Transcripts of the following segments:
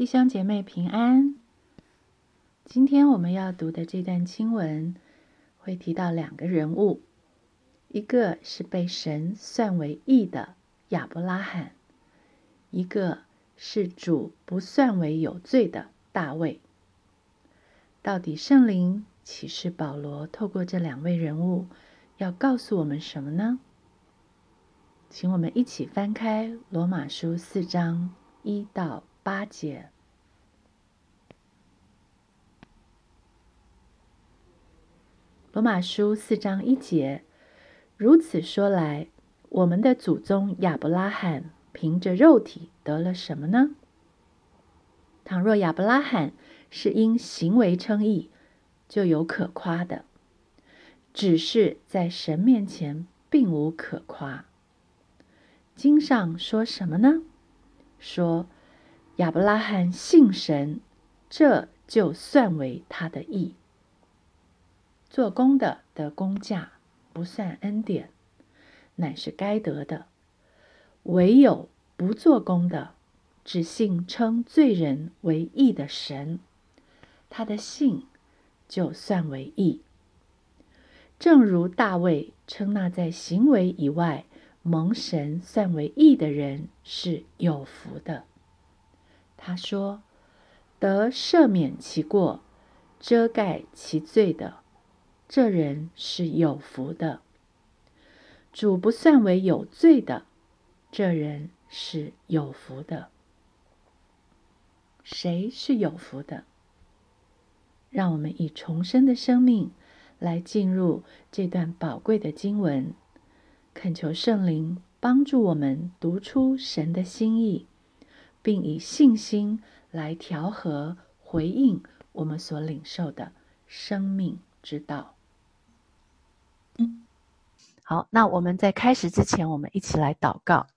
弟兄姐妹平安。今天我们要读的这段经文会提到两个人物，一个是被神算为义的亚伯拉罕，一个是主不算为有罪的大卫。到底圣灵启示保罗透过这两位人物要告诉我们什么呢？请我们一起翻开罗马书四章一到八节。罗马书四章一节，如此说来，我们的祖宗亚伯拉罕凭着肉体得了什么呢？倘若亚伯拉罕是因行为称义，就有可夸的；只是在神面前并无可夸。经上说什么呢？说亚伯拉罕信神，这就算为他的义。做工的得工价，不算恩典，乃是该得的；唯有不做工的，只信称罪人为义的神，他的信就算为义。正如大卫称那在行为以外蒙神算为义的人是有福的。他说：“得赦免其过、遮盖其罪的。”这人是有福的，主不算为有罪的，这人是有福的。谁是有福的？让我们以重生的生命来进入这段宝贵的经文，恳求圣灵帮助我们读出神的心意，并以信心来调和回应我们所领受的生命之道。好，那我们在开始之前，我们一起来祷告。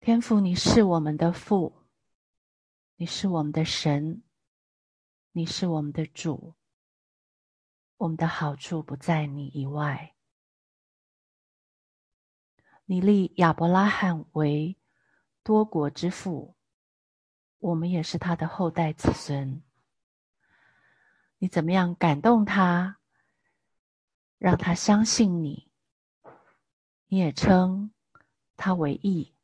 天父，你是我们的父，你是我们的神，你是我们的主。我们的好处不在你以外。你立亚伯拉罕为多国之父，我们也是他的后代子孙。你怎么样感动他，让他相信你？你也称他为义。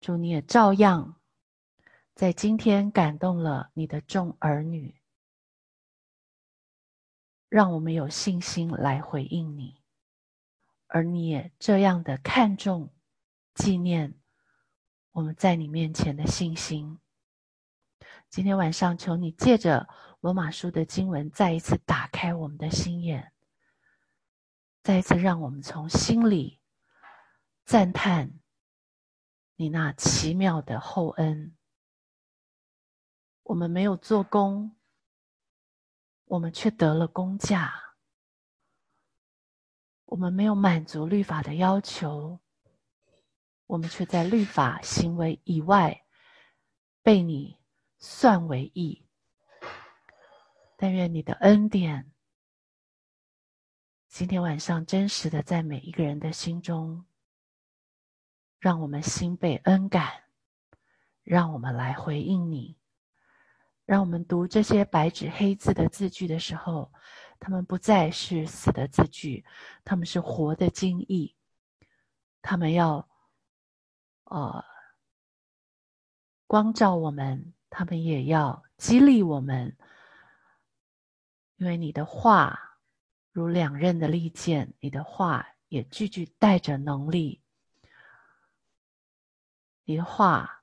主，你也照样在今天感动了你的众儿女，让我们有信心来回应你。而你也这样的看重、纪念我们在你面前的信心。今天晚上，求你借着。罗马书的经文再一次打开我们的心眼，再一次让我们从心里赞叹你那奇妙的厚恩。我们没有做工，我们却得了工价；我们没有满足律法的要求，我们却在律法行为以外被你算为义。但愿你的恩典，今天晚上真实的在每一个人的心中，让我们心被恩感，让我们来回应你，让我们读这些白纸黑字的字句的时候，他们不再是死的字句，他们是活的经义，他们要，呃，光照我们，他们也要激励我们。因为你的话如两刃的利剑，你的话也句句带着能力。你的话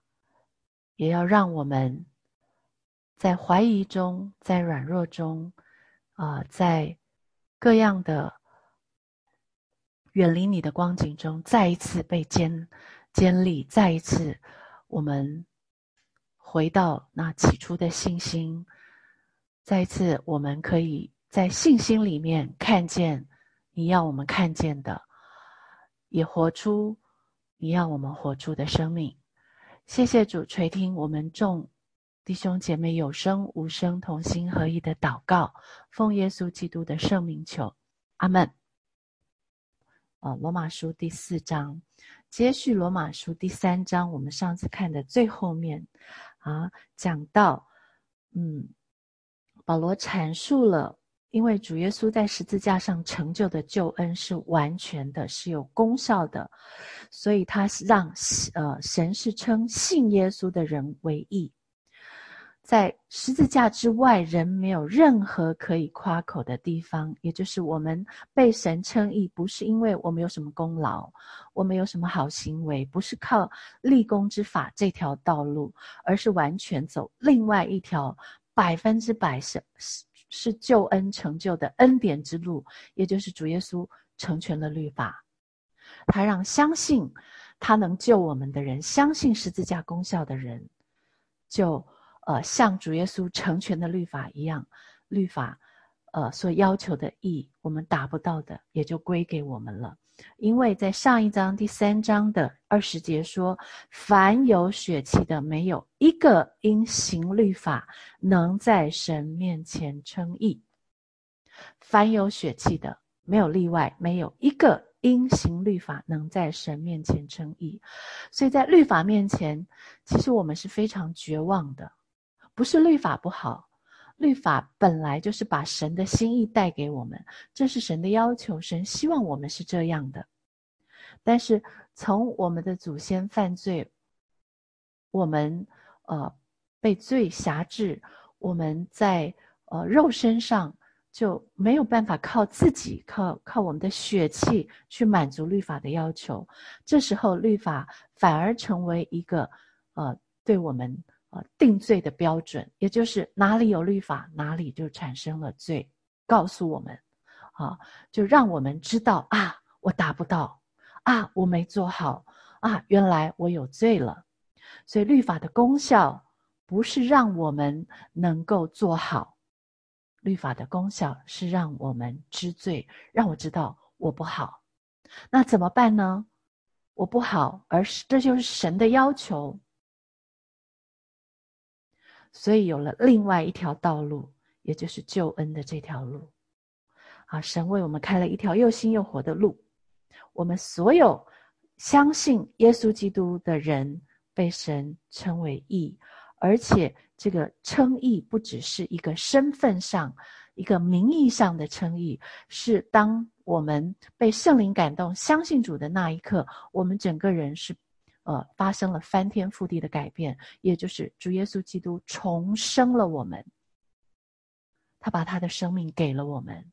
也要让我们在怀疑中，在软弱中，啊，在各样的远离你的光景中，再一次被坚坚立，再一次我们回到那起初的信心。再一次，我们可以在信心里面看见你要我们看见的，也活出你要我们活出的生命。谢谢主垂听我们众弟兄姐妹有声无声同心合一的祷告，奉耶稣基督的圣名求，阿门。呃，罗马书第四章，接续罗马书第三章，我们上次看的最后面，啊，讲到，嗯，保罗阐述了，因为主耶稣在十字架上成就的救恩是完全的，是有功效的，所以他是让，呃，神是称信耶稣的人为义。在十字架之外，人没有任何可以夸口的地方。也就是我们被神称义，不是因为我们有什么功劳，我们有什么好行为，不是靠立功之法这条道路，而是完全走另外一条百分之百是是是救恩成就的恩典之路。也就是主耶稣成全了律法，他让相信他能救我们的人，相信十字架功效的人，就。呃，像主耶稣成全的律法一样，律法，呃，所要求的义，我们达不到的，也就归给我们了。因为在上一章第三章的二十节说：“凡有血气的，没有一个因行律法能在神面前称义。凡有血气的，没有例外，没有一个因行律法能在神面前称义。所以在律法面前，其实我们是非常绝望的。”不是律法不好，律法本来就是把神的心意带给我们，这是神的要求，神希望我们是这样的。但是从我们的祖先犯罪，我们呃被罪辖制，我们在呃肉身上就没有办法靠自己，靠靠我们的血气去满足律法的要求。这时候律法反而成为一个呃对我们。啊，定罪的标准，也就是哪里有律法，哪里就产生了罪，告诉我们，啊，就让我们知道啊，我达不到，啊，我没做好，啊，原来我有罪了。所以律法的功效不是让我们能够做好，律法的功效是让我们知罪，让我知道我不好。那怎么办呢？我不好，而是这就是神的要求。所以有了另外一条道路，也就是救恩的这条路。啊，神为我们开了一条又新又活的路。我们所有相信耶稣基督的人，被神称为义，而且这个称义不只是一个身份上、一个名义上的称义，是当我们被圣灵感动、相信主的那一刻，我们整个人是。呃，发生了翻天覆地的改变，也就是主耶稣基督重生了我们。他把他的生命给了我们，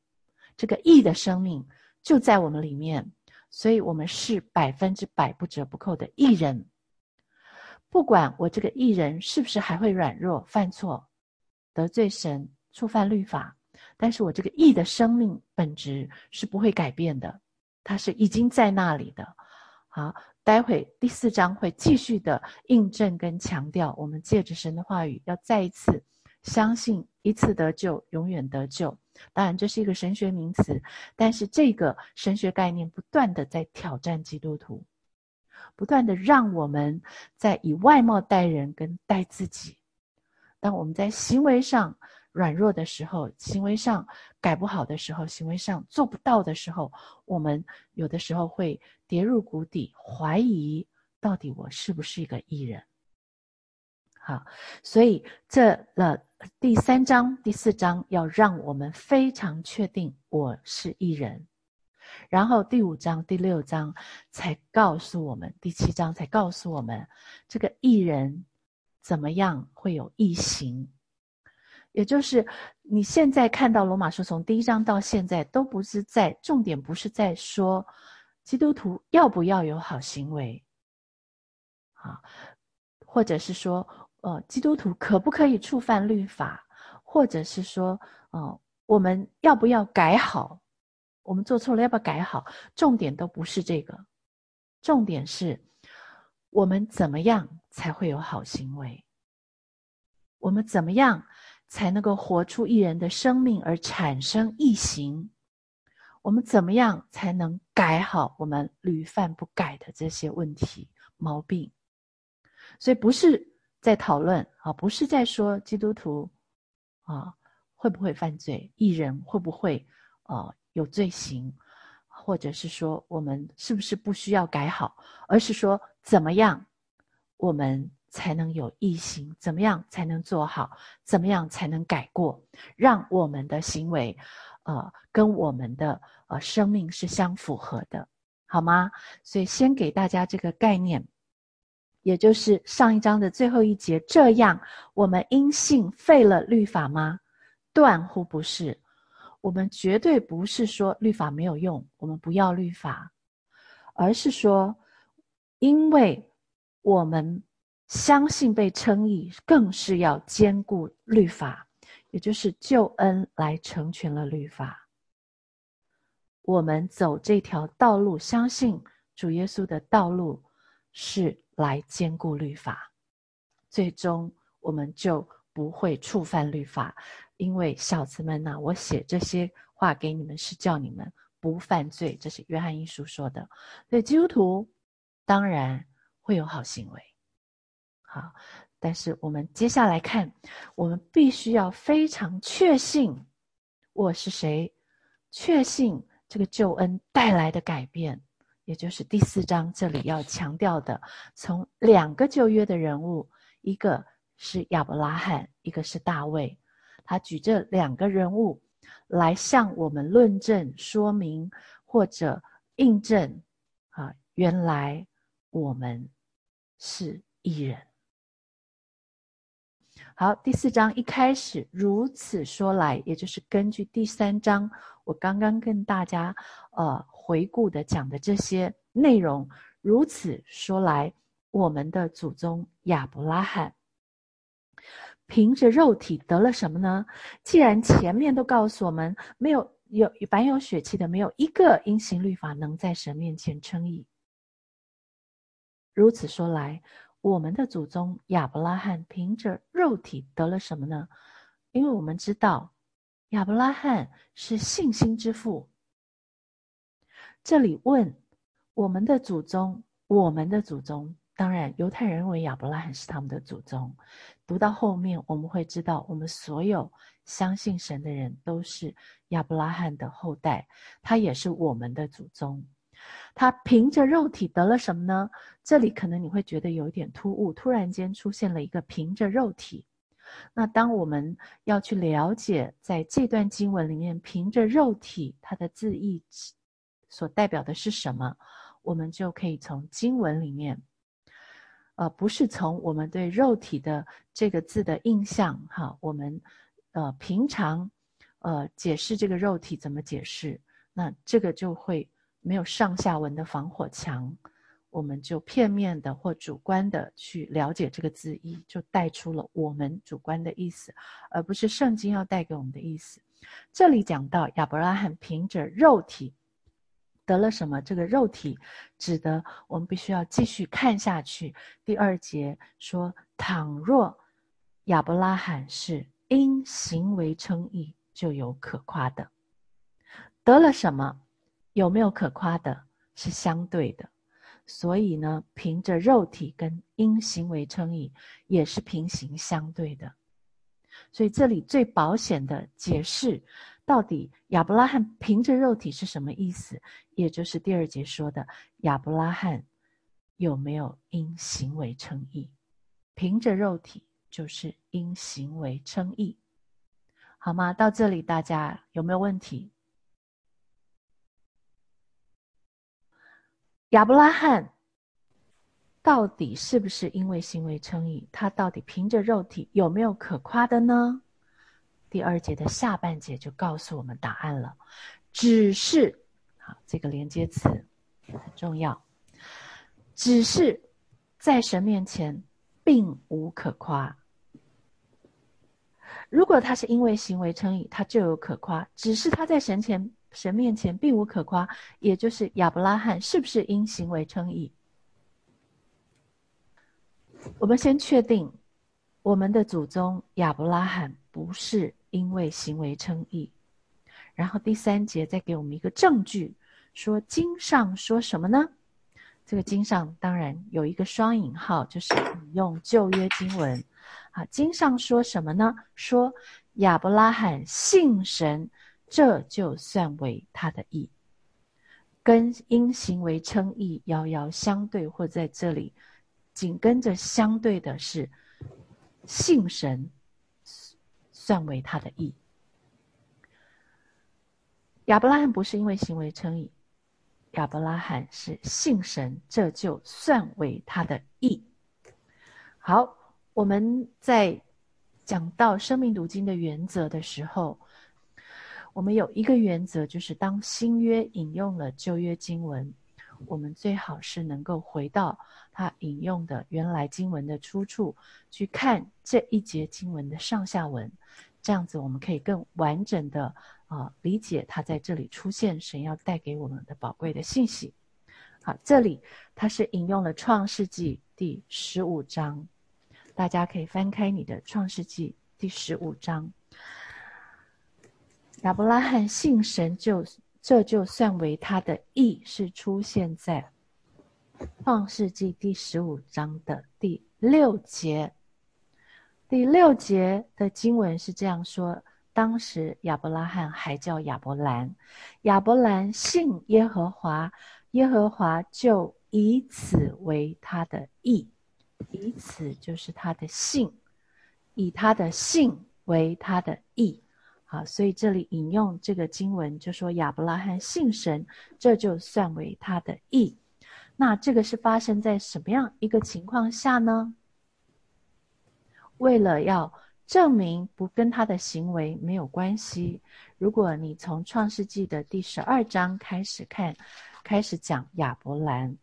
这个义的生命就在我们里面，所以我们是百分之百不折不扣的义人。不管我这个义人是不是还会软弱、犯错、得罪神、触犯律法，但是我这个义的生命本质是不会改变的，它是已经在那里的。好。待会第四章会继续的印证跟强调，我们借着神的话语，要再一次相信一次得救，永远得救。当然，这是一个神学名词，但是这个神学概念不断的在挑战基督徒，不断的让我们在以外貌待人跟待自己。当我们在行为上软弱的时候，行为上改不好的时候，行为上做不到的时候，我们有的时候会。跌入谷底，怀疑到底我是不是一个艺人？好，所以这了第三章、第四章要让我们非常确定我是艺人，然后第五章、第六章才告诉我们，第七章才告诉我们这个艺人怎么样会有异形，也就是你现在看到罗马书从第一章到现在都不是在重点，不是在说。基督徒要不要有好行为？啊，或者是说，呃，基督徒可不可以触犯律法？或者是说，呃，我们要不要改好？我们做错了要不要改好？重点都不是这个，重点是我们怎么样才会有好行为？我们怎么样才能够活出一人的生命而产生异行？我们怎么样才能改好我们屡犯不改的这些问题毛病？所以不是在讨论啊，不是在说基督徒啊会不会犯罪，艺人会不会啊有罪行，或者是说我们是不是不需要改好，而是说怎么样我们才能有异行，怎么样才能做好，怎么样才能改过，让我们的行为，呃，跟我们的呃生命是相符合的，好吗？所以先给大家这个概念。也就是上一章的最后一节，这样我们因信废了律法吗？断乎不是，我们绝对不是说律法没有用，我们不要律法，而是说，因为我们相信被称义，更是要兼顾律法，也就是救恩来成全了律法。我们走这条道路，相信主耶稣的道路是。来兼顾律法，最终我们就不会触犯律法。因为小子们呐，我写这些话给你们，是叫你们不犯罪。这是约翰一书说的。所以基督徒当然会有好行为，啊。但是我们接下来看，我们必须要非常确信我是谁，确信这个救恩带来的改变。也就是第四章这里要强调的，从两个旧约的人物，一个是亚伯拉罕，一个是大卫，他举这两个人物来向我们论证、说明或者印证，啊，原来我们是异人。好，第四章一开始如此说来，也就是根据第三章我刚刚跟大家呃。回顾的讲的这些内容，如此说来，我们的祖宗亚伯拉罕凭着肉体得了什么呢？既然前面都告诉我们，没有有凡有血气的，没有一个因行律法能在神面前称义。如此说来，我们的祖宗亚伯拉罕凭着肉体得了什么呢？因为我们知道，亚伯拉罕是信心之父。这里问我们的祖宗，我们的祖宗，当然犹太人认为亚伯拉罕是他们的祖宗。读到后面，我们会知道，我们所有相信神的人都是亚伯拉罕的后代，他也是我们的祖宗。他凭着肉体得了什么呢？这里可能你会觉得有一点突兀，突然间出现了一个凭着肉体。那当我们要去了解在这段经文里面凭着肉体它的字义。所代表的是什么？我们就可以从经文里面，呃，不是从我们对肉体的这个字的印象，哈，我们呃平常呃解释这个肉体怎么解释？那这个就会没有上下文的防火墙，我们就片面的或主观的去了解这个字义，就带出了我们主观的意思，而不是圣经要带给我们的意思。这里讲到亚伯拉罕凭着肉体。得了什么？这个肉体指的，我们必须要继续看下去。第二节说：倘若亚伯拉罕是因行为称义，就有可夸的。得了什么？有没有可夸的？是相对的。所以呢，凭着肉体跟因行为称义也是平行相对的。所以这里最保险的解释。到底亚伯拉罕凭着肉体是什么意思？也就是第二节说的亚伯拉罕有没有因行为称义？凭着肉体就是因行为称义，好吗？到这里大家有没有问题？亚伯拉罕到底是不是因为行为称义？他到底凭着肉体有没有可夸的呢？第二节的下半节就告诉我们答案了，只是好这个连接词很重要，只是在神面前并无可夸。如果他是因为行为称义，他就有可夸；只是他在神前神面前并无可夸，也就是亚伯拉罕是不是因行为称义？我们先确定我们的祖宗亚伯拉罕。不是因为行为称义，然后第三节再给我们一个证据，说经上说什么呢？这个经上当然有一个双引号，就是引用旧约经文。啊，经上说什么呢？说亚伯拉罕信神，这就算为他的义。跟因行为称义遥遥相对，或在这里紧跟着相对的是信神算为他的义。亚伯拉罕不是因为行为称义，亚伯拉罕是信神，这就算为他的义。好，我们在讲到生命读经的原则的时候。我们有一个原则，就是当新约引用了旧约经文，我们最好是能够回到他引用的原来经文的出处，去看这一节经文的上下文，这样子我们可以更完整的啊理解他在这里出现神要带给我们的宝贵的信息。好，这里他是引用了创世纪第十五章，大家可以翻开你的创世纪第十五章。亚伯拉罕信神，就这就算为他的义，是出现在创世纪第十五章的第六节。第六节的经文是这样说：当时亚伯拉罕还叫亚伯兰，亚伯兰信耶和华，耶和华就以此为他的义，以此就是他的信，以他的信为他的义。好，所以这里引用这个经文，就说亚伯拉罕信神，这就算为他的义。那这个是发生在什么样一个情况下呢？为了要证明不跟他的行为没有关系，如果你从创世纪的第十二章开始看，开始讲亚伯兰。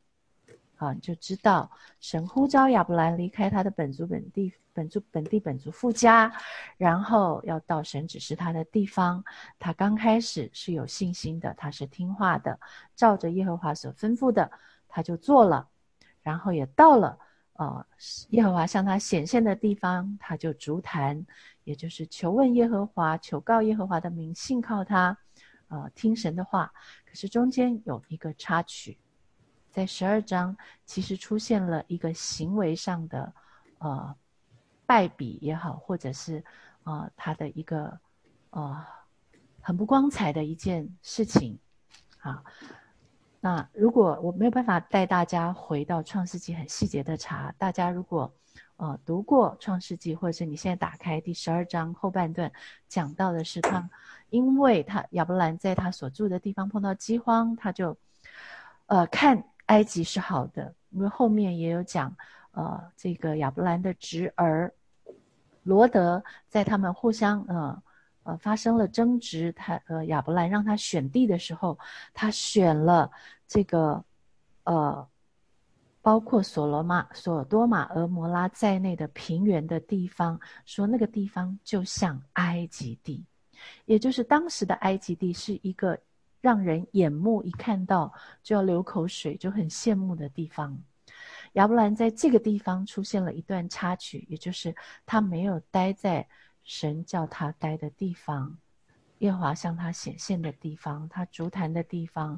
啊，你就知道神呼召亚伯兰离开他的本族本地本族本地本族富家，然后要到神指示他的地方。他刚开始是有信心的，他是听话的，照着耶和华所吩咐的，他就做了。然后也到了呃耶和华向他显现的地方，他就逐谈，也就是求问耶和华，求告耶和华的名，信靠他，呃，听神的话。可是中间有一个插曲。在十二章，其实出现了一个行为上的，呃，败笔也好，或者是，呃，他的一个，呃，很不光彩的一件事情，啊，那如果我没有办法带大家回到创世纪很细节的查，大家如果，呃，读过创世纪，或者是你现在打开第十二章后半段，讲到的是他，因为他亚伯兰在他所住的地方碰到饥荒，他就，呃，看。埃及是好的，因为后面也有讲，呃，这个亚伯兰的侄儿罗德在他们互相呃呃发生了争执，他呃亚伯兰让他选地的时候，他选了这个呃包括所罗马、所多玛、俄摩拉在内的平原的地方，说那个地方就像埃及地，也就是当时的埃及地是一个。让人眼目一看到就要流口水，就很羡慕的地方。亚伯兰在这个地方出现了一段插曲，也就是他没有待在神叫他待的地方，耶和华向他显现的地方，他足坛的地方，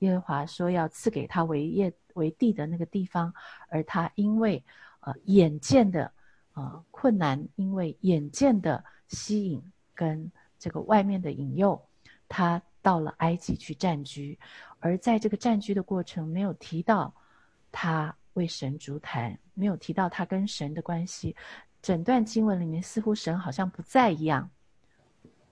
耶和华说要赐给他为业为地的那个地方，而他因为呃眼见的呃困难，因为眼见的吸引跟这个外面的引诱，他。到了埃及去占居，而在这个占居的过程，没有提到他为神烛台，没有提到他跟神的关系。整段经文里面，似乎神好像不在一样。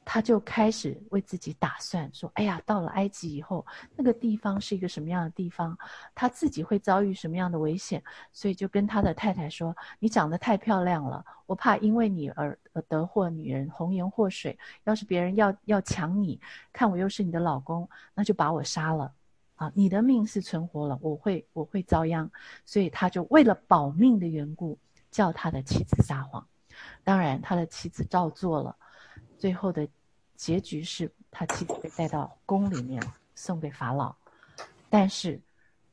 他就开始为自己打算，说：“哎呀，到了埃及以后，那个地方是一个什么样的地方？他自己会遭遇什么样的危险？所以就跟他的太太说：‘你长得太漂亮了，我怕因为你而得祸女人，红颜祸水。要是别人要要抢你，看我又是你的老公，那就把我杀了。啊，你的命是存活了，我会我会遭殃。所以他就为了保命的缘故，叫他的妻子撒谎。当然，他的妻子照做了。”最后的结局是他妻子被带到宫里面送给法老，但是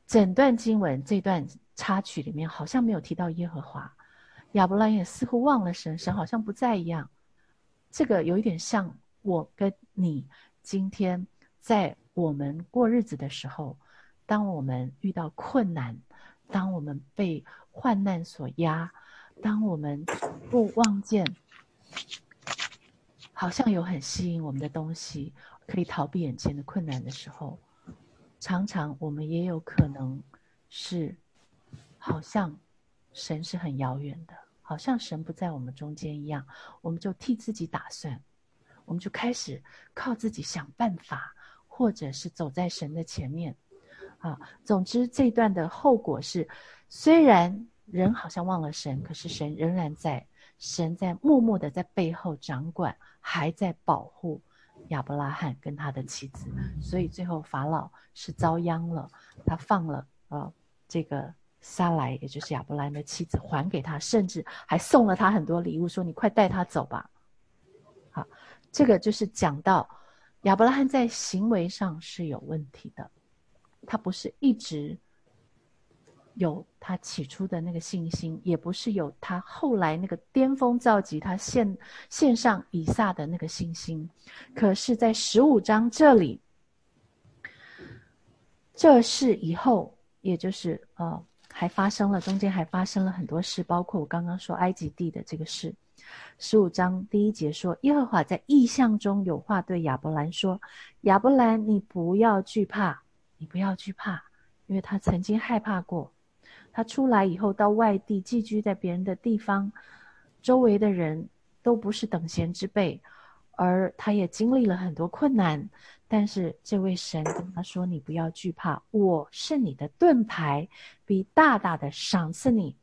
整段经文这段插曲里面好像没有提到耶和华，亚伯兰也似乎忘了神，神好像不在一样。这个有一点像我跟你今天在我们过日子的时候，当我们遇到困难，当我们被患难所压，当我们不望见。好像有很吸引我们的东西，可以逃避眼前的困难的时候，常常我们也有可能是，好像神是很遥远的，好像神不在我们中间一样，我们就替自己打算，我们就开始靠自己想办法，或者是走在神的前面。啊，总之这段的后果是，虽然人好像忘了神，可是神仍然在，神在默默的在背后掌管，还在保护。亚伯拉罕跟他的妻子，所以最后法老是遭殃了。他放了呃这个撒来，也就是亚伯拉罕的妻子，还给他，甚至还送了他很多礼物，说你快带他走吧。好，这个就是讲到亚伯拉罕在行为上是有问题的，他不是一直。有他起初的那个信心，也不是有他后来那个巅峰造极，他献献上以撒的那个信心。可是，在十五章这里，这事以后，也就是呃，还发生了，中间还发生了很多事，包括我刚刚说埃及地的这个事。十五章第一节说，耶和华在异象中有话对亚伯兰说：“亚伯兰，你不要惧怕，你不要惧怕，因为他曾经害怕过。”他出来以后，到外地寄居在别人的地方，周围的人都不是等闲之辈，而他也经历了很多困难。但是这位神跟他说：“你不要惧怕，我是你的盾牌，必大大的赏赐你。”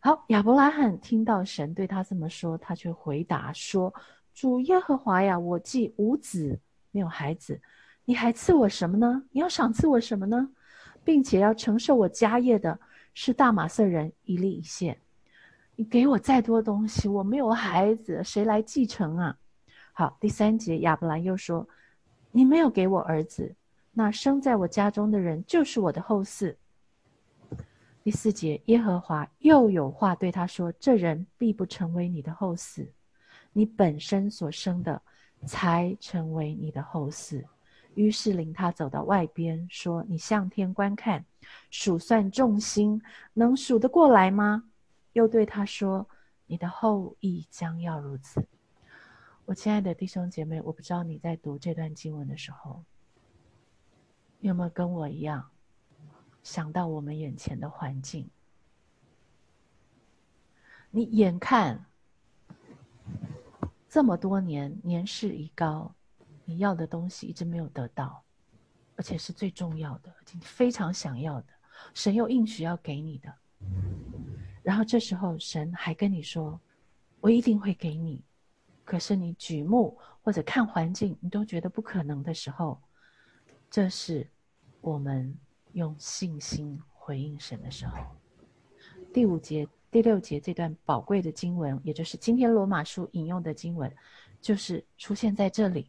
好，亚伯拉罕听到神对他这么说，他却回答说：“主耶和华呀，我既无子，没有孩子，你还赐我什么呢？你要赏赐我什么呢？并且要承受我家业的。”是大马色人一粒一线，你给我再多东西，我没有孩子，谁来继承啊？好，第三节亚伯兰又说：“你没有给我儿子，那生在我家中的人就是我的后嗣。”第四节耶和华又有话对他说：“这人必不成为你的后嗣，你本身所生的才成为你的后嗣。”于是领他走到外边，说：“你向天观看。”数算众星，能数得过来吗？又对他说：“你的后裔将要如此。”我亲爱的弟兄姐妹，我不知道你在读这段经文的时候，有没有跟我一样想到我们眼前的环境？你眼看这么多年，年事已高，你要的东西一直没有得到。而且是最重要的，你非常想要的，神又应许要给你的。然后这时候神还跟你说：“我一定会给你。”可是你举目或者看环境，你都觉得不可能的时候，这是我们用信心回应神的时候。第五节、第六节这段宝贵的经文，也就是今天罗马书引用的经文，就是出现在这里。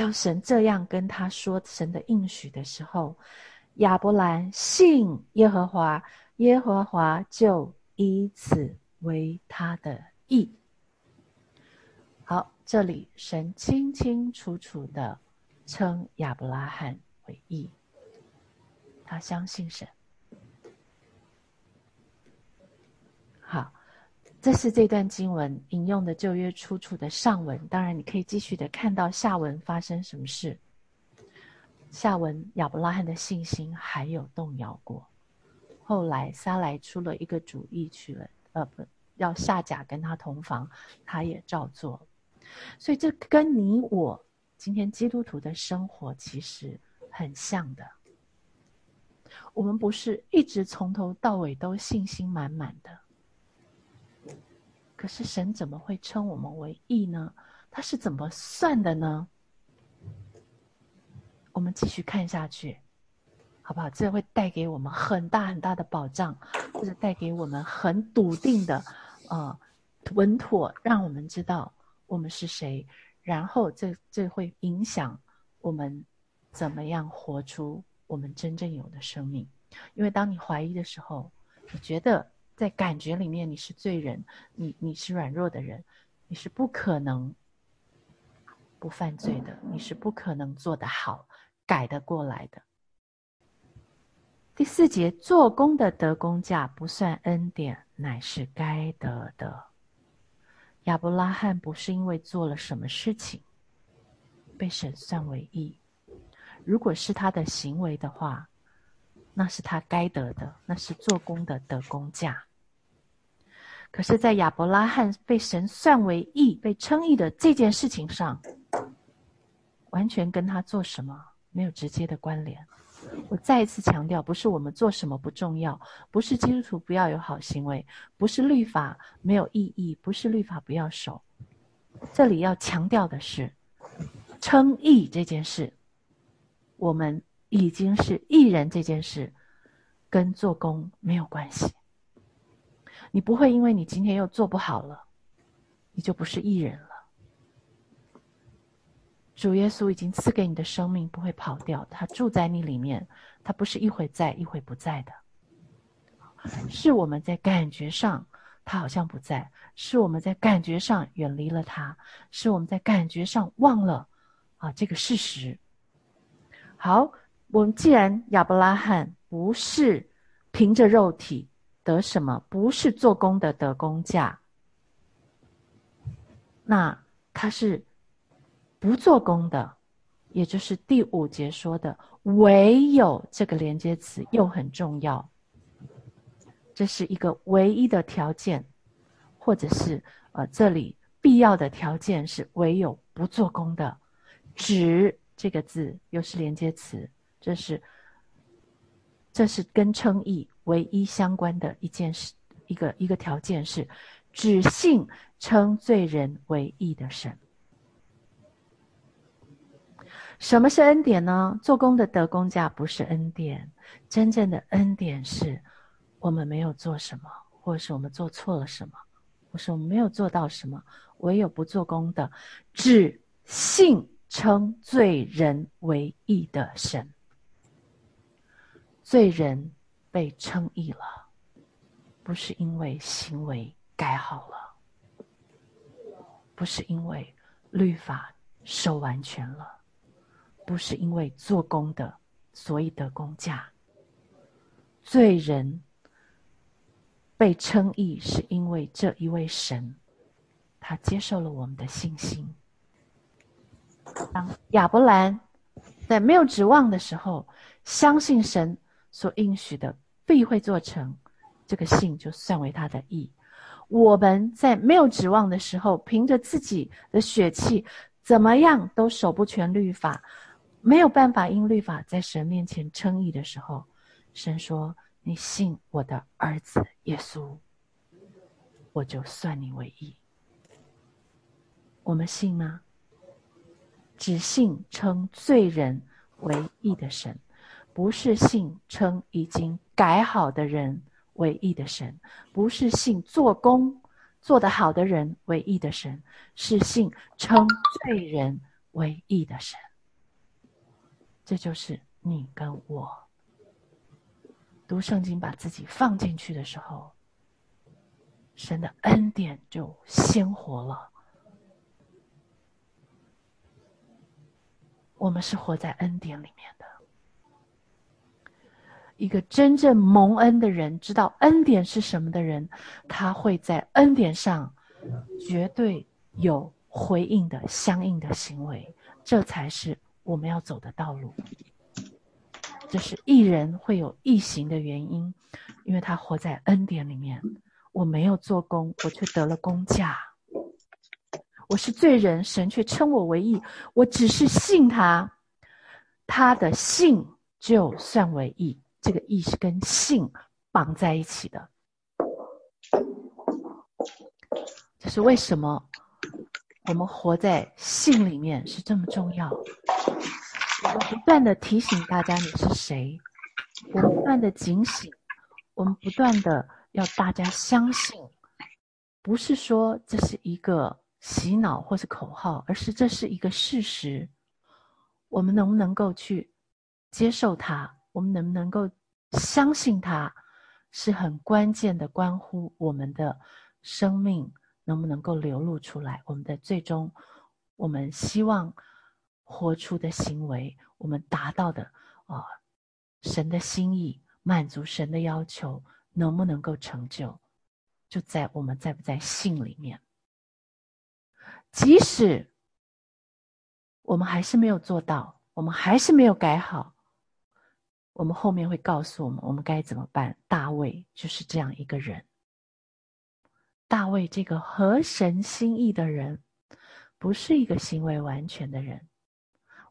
当神这样跟他说神的应许的时候，亚伯兰信耶和华，耶和华就以此为他的义。好，这里神清清楚楚的称亚伯拉罕为义，他相信神。好。这是这段经文引用的旧约出处的上文，当然你可以继续的看到下文发生什么事。下文亚伯拉罕的信心还有动摇过，后来撒来出了一个主意去了，呃，不要下甲跟他同房，他也照做。所以这跟你我今天基督徒的生活其实很像的。我们不是一直从头到尾都信心满满的。可是神怎么会称我们为义呢？他是怎么算的呢？我们继续看下去，好不好？这会带给我们很大很大的保障，或者带给我们很笃定的，呃，稳妥，让我们知道我们是谁。然后，这这会影响我们怎么样活出我们真正有的生命。因为当你怀疑的时候，你觉得。在感觉里面，你是罪人，你你是软弱的人，你是不可能不犯罪的，你是不可能做得好、改得过来的。第四节，做工的得工价不算恩典，乃是该得的。亚伯拉罕不是因为做了什么事情被神算为义，如果是他的行为的话，那是他该得的，那是做工的得工价。可是，在亚伯拉罕被神算为义、被称义的这件事情上，完全跟他做什么没有直接的关联。我再一次强调，不是我们做什么不重要，不是基督徒不要有好行为，不是律法没有意义，不是律法不要守。这里要强调的是，称义这件事，我们已经是义人这件事，跟做工没有关系。你不会因为你今天又做不好了，你就不是艺人了。主耶稣已经赐给你的生命不会跑掉，他住在你里面，他不是一会在一会不在的，是我们在感觉上他好像不在，是我们在感觉上远离了他，是我们在感觉上忘了啊这个事实。好，我们既然亚伯拉罕不是凭着肉体得什么，不是做工的得工价，那他是。不做工的，也就是第五节说的，唯有这个连接词又很重要。这是一个唯一的条件，或者是呃，这里必要的条件是唯有不做工的。只这个字又是连接词，这是这是跟称义唯一相关的一件事，一个一个条件是，只信称罪人为义的神。什么是恩典呢？做工的得工价不是恩典，真正的恩典是，我们没有做什么，或者是我们做错了什么，或是我们没有做到什么，唯有不做工的，只信称罪人为义的神。罪人被称义了，不是因为行为改好了，不是因为律法守完全了。不是因为做工的，所以得工价。罪人被称义，是因为这一位神，他接受了我们的信心。当亚伯兰在没有指望的时候，相信神所应许的必会做成，这个信就算为他的义。我们在没有指望的时候，凭着自己的血气，怎么样都守不全律法。没有办法因律法在神面前称义的时候，神说：“你信我的儿子耶稣，我就算你为义。”我们信吗？只信称罪人为义的神，不是信称已经改好的人为义的神，不是信做工做得好的人为义的神，是信称罪人为义的神。这就是你跟我读圣经，把自己放进去的时候，神的恩典就鲜活了。我们是活在恩典里面的，一个真正蒙恩的人，知道恩典是什么的人，他会在恩典上绝对有回应的相应的行为，这才是。我们要走的道路，这是艺人会有异行的原因，因为他活在恩典里面。我没有做工，我却得了工价。我是罪人，神却称我为义。我只是信他，他的信就算为义。这个义是跟性绑在一起的。这是为什么？我们活在性里面是这么重要。我们不断的提醒大家你是谁，我们不断的警醒，我们不断的要大家相信，不是说这是一个洗脑或是口号，而是这是一个事实。我们能不能够去接受它？我们能不能够相信它？是很关键的，关乎我们的生命。能不能够流露出来？我们的最终，我们希望活出的行为，我们达到的啊，神的心意，满足神的要求，能不能够成就？就在我们在不在信里面。即使我们还是没有做到，我们还是没有改好。我们后面会告诉我们，我们该怎么办。大卫就是这样一个人。大卫这个合神心意的人，不是一个行为完全的人。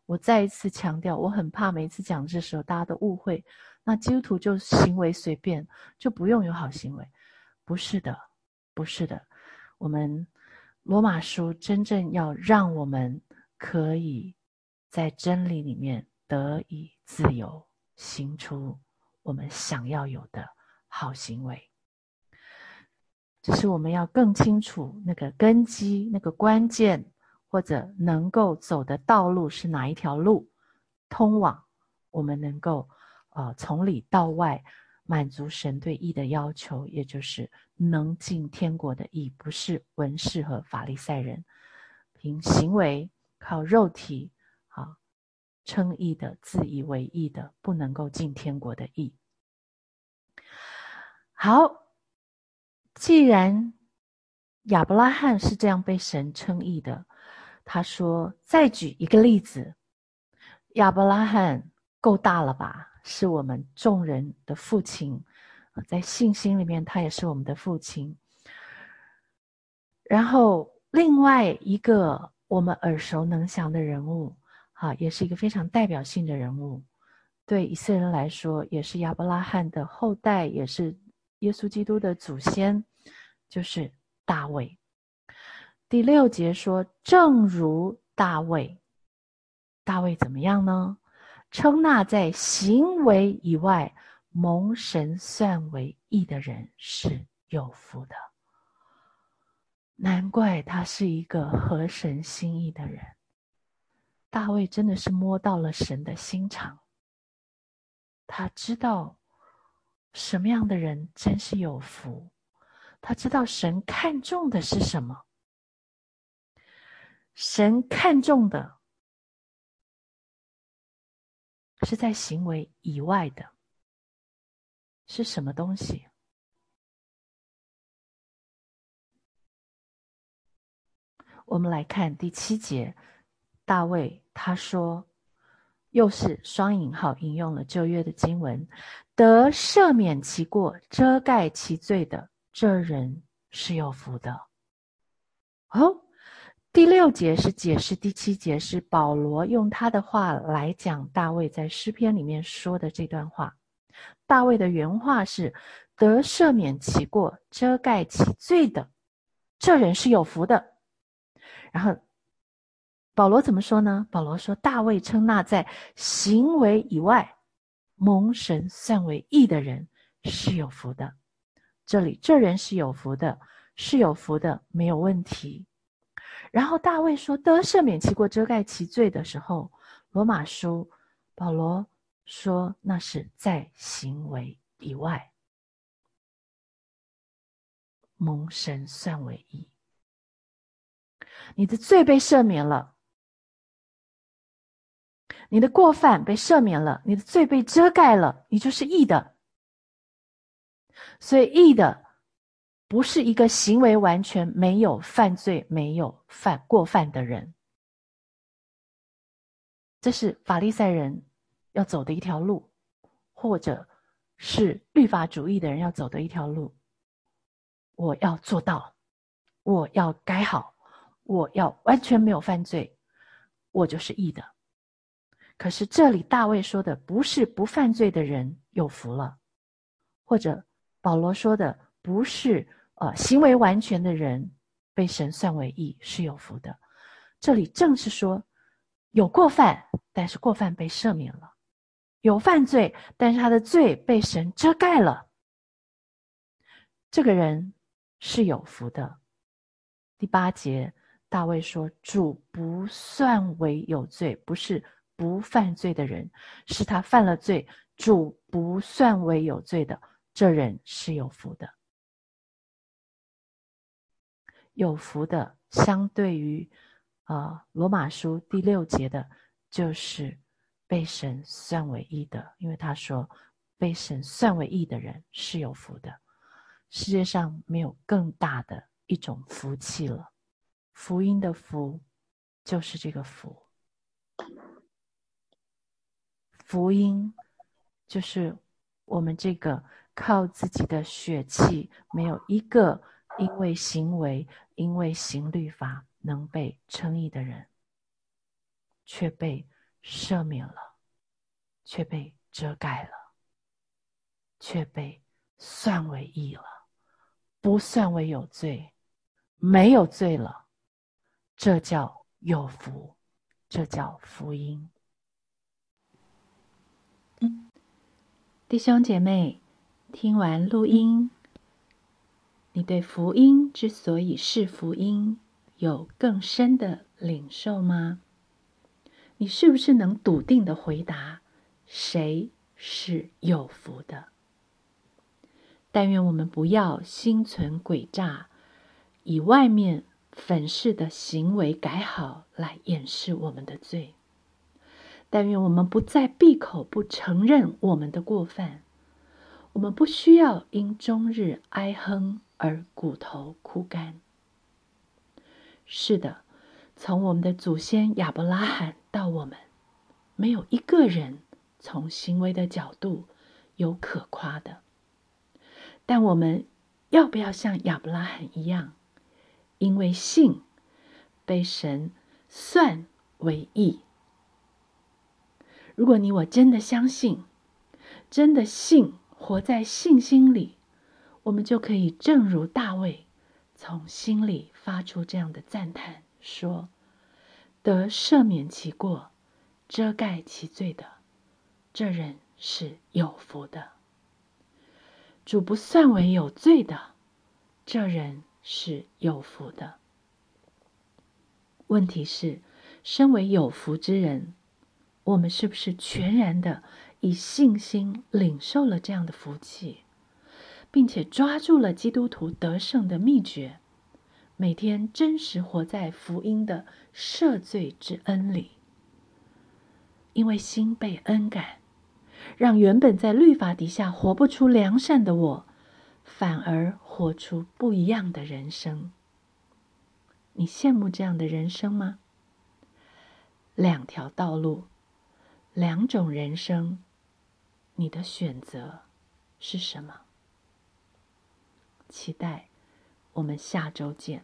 我再一次强调，我很怕每次讲这时候大家都误会，那基督徒就行为随便，就不用有好行为。不是的，不是的。我们罗马书真正要让我们可以在真理里面得以自由。行出我们想要有的好行为，只是我们要更清楚那个根基、那个关键，或者能够走的道路是哪一条路，通往我们能够呃从里到外满足神对义的要求，也就是能进天国的义，不是文士和法利赛人凭行为靠肉体。称义的、自以为义的，不能够进天国的义。好，既然亚伯拉罕是这样被神称义的，他说：“再举一个例子，亚伯拉罕够大了吧？是我们众人的父亲，在信心里面，他也是我们的父亲。然后，另外一个我们耳熟能详的人物。”啊，也是一个非常代表性的人物，对以色列人来说，也是亚伯拉罕的后代，也是耶稣基督的祖先，就是大卫。第六节说：“正如大卫，大卫怎么样呢？称那在行为以外蒙神算为义的人是有福的。难怪他是一个合神心意的人。”大卫真的是摸到了神的心肠，他知道什么样的人真是有福，他知道神看重的是什么，神看重的是在行为以外的，是什么东西？我们来看第七节。大卫他说，又是双引号引用了旧约的经文，得赦免其过、遮盖其罪的这人是有福的。哦，第六节是解释第七节，是保罗用他的话来讲大卫在诗篇里面说的这段话。大卫的原话是：得赦免其过、遮盖其罪的这人是有福的。然后。保罗怎么说呢？保罗说：“大卫称那在行为以外蒙神算为义的人是有福的。这里这人是有福的，是有福的，没有问题。然后大卫说得赦免其过、遮盖其罪的时候，罗马书保罗说那是在行为以外蒙神算为义，你的罪被赦免了。”你的过犯被赦免了，你的罪被遮盖了，你就是义的。所以，义的不是一个行为完全没有犯罪、没有犯过犯的人。这是法利赛人要走的一条路，或者是律法主义的人要走的一条路。我要做到，我要改好，我要完全没有犯罪，我就是义的。可是这里大卫说的不是不犯罪的人有福了，或者保罗说的不是呃行为完全的人被神算为义是有福的。这里正是说有过犯，但是过犯被赦免了；有犯罪，但是他的罪被神遮盖了。这个人是有福的。第八节，大卫说：“主不算为有罪，不是。”不犯罪的人，是他犯了罪，主不算为有罪的，这人是有福的。有福的，相对于啊罗马书第六节的，就是被神算为义的，因为他说被神算为义的人是有福的。世界上没有更大的一种福气了，福音的福就是这个福。福音就是我们这个靠自己的血气，没有一个因为行为、因为行律法能被称义的人，却被赦免了，却被遮盖了，却被算为义了，不算为有罪，没有罪了，这叫有福，这叫福音。弟兄姐妹，听完录音，你对福音之所以是福音，有更深的领受吗？你是不是能笃定的回答：谁是有福的？但愿我们不要心存诡诈，以外面粉饰的行为改好来掩饰我们的罪。但愿我们不再闭口不承认我们的过犯，我们不需要因终日哀哼而骨头枯干。是的，从我们的祖先亚伯拉罕到我们，没有一个人从行为的角度有可夸的。但我们要不要像亚伯拉罕一样，因为信被神算为义？如果你我真的相信，真的信，活在信心里，我们就可以正如大卫，从心里发出这样的赞叹：说，得赦免其过、遮盖其罪的，这人是有福的；主不算为有罪的，这人是有福的。问题是，身为有福之人。我们是不是全然的以信心领受了这样的福气，并且抓住了基督徒得胜的秘诀，每天真实活在福音的赦罪之恩里？因为心被恩感，让原本在律法底下活不出良善的我，反而活出不一样的人生。你羡慕这样的人生吗？两条道路。两种人生，你的选择是什么？期待我们下周见。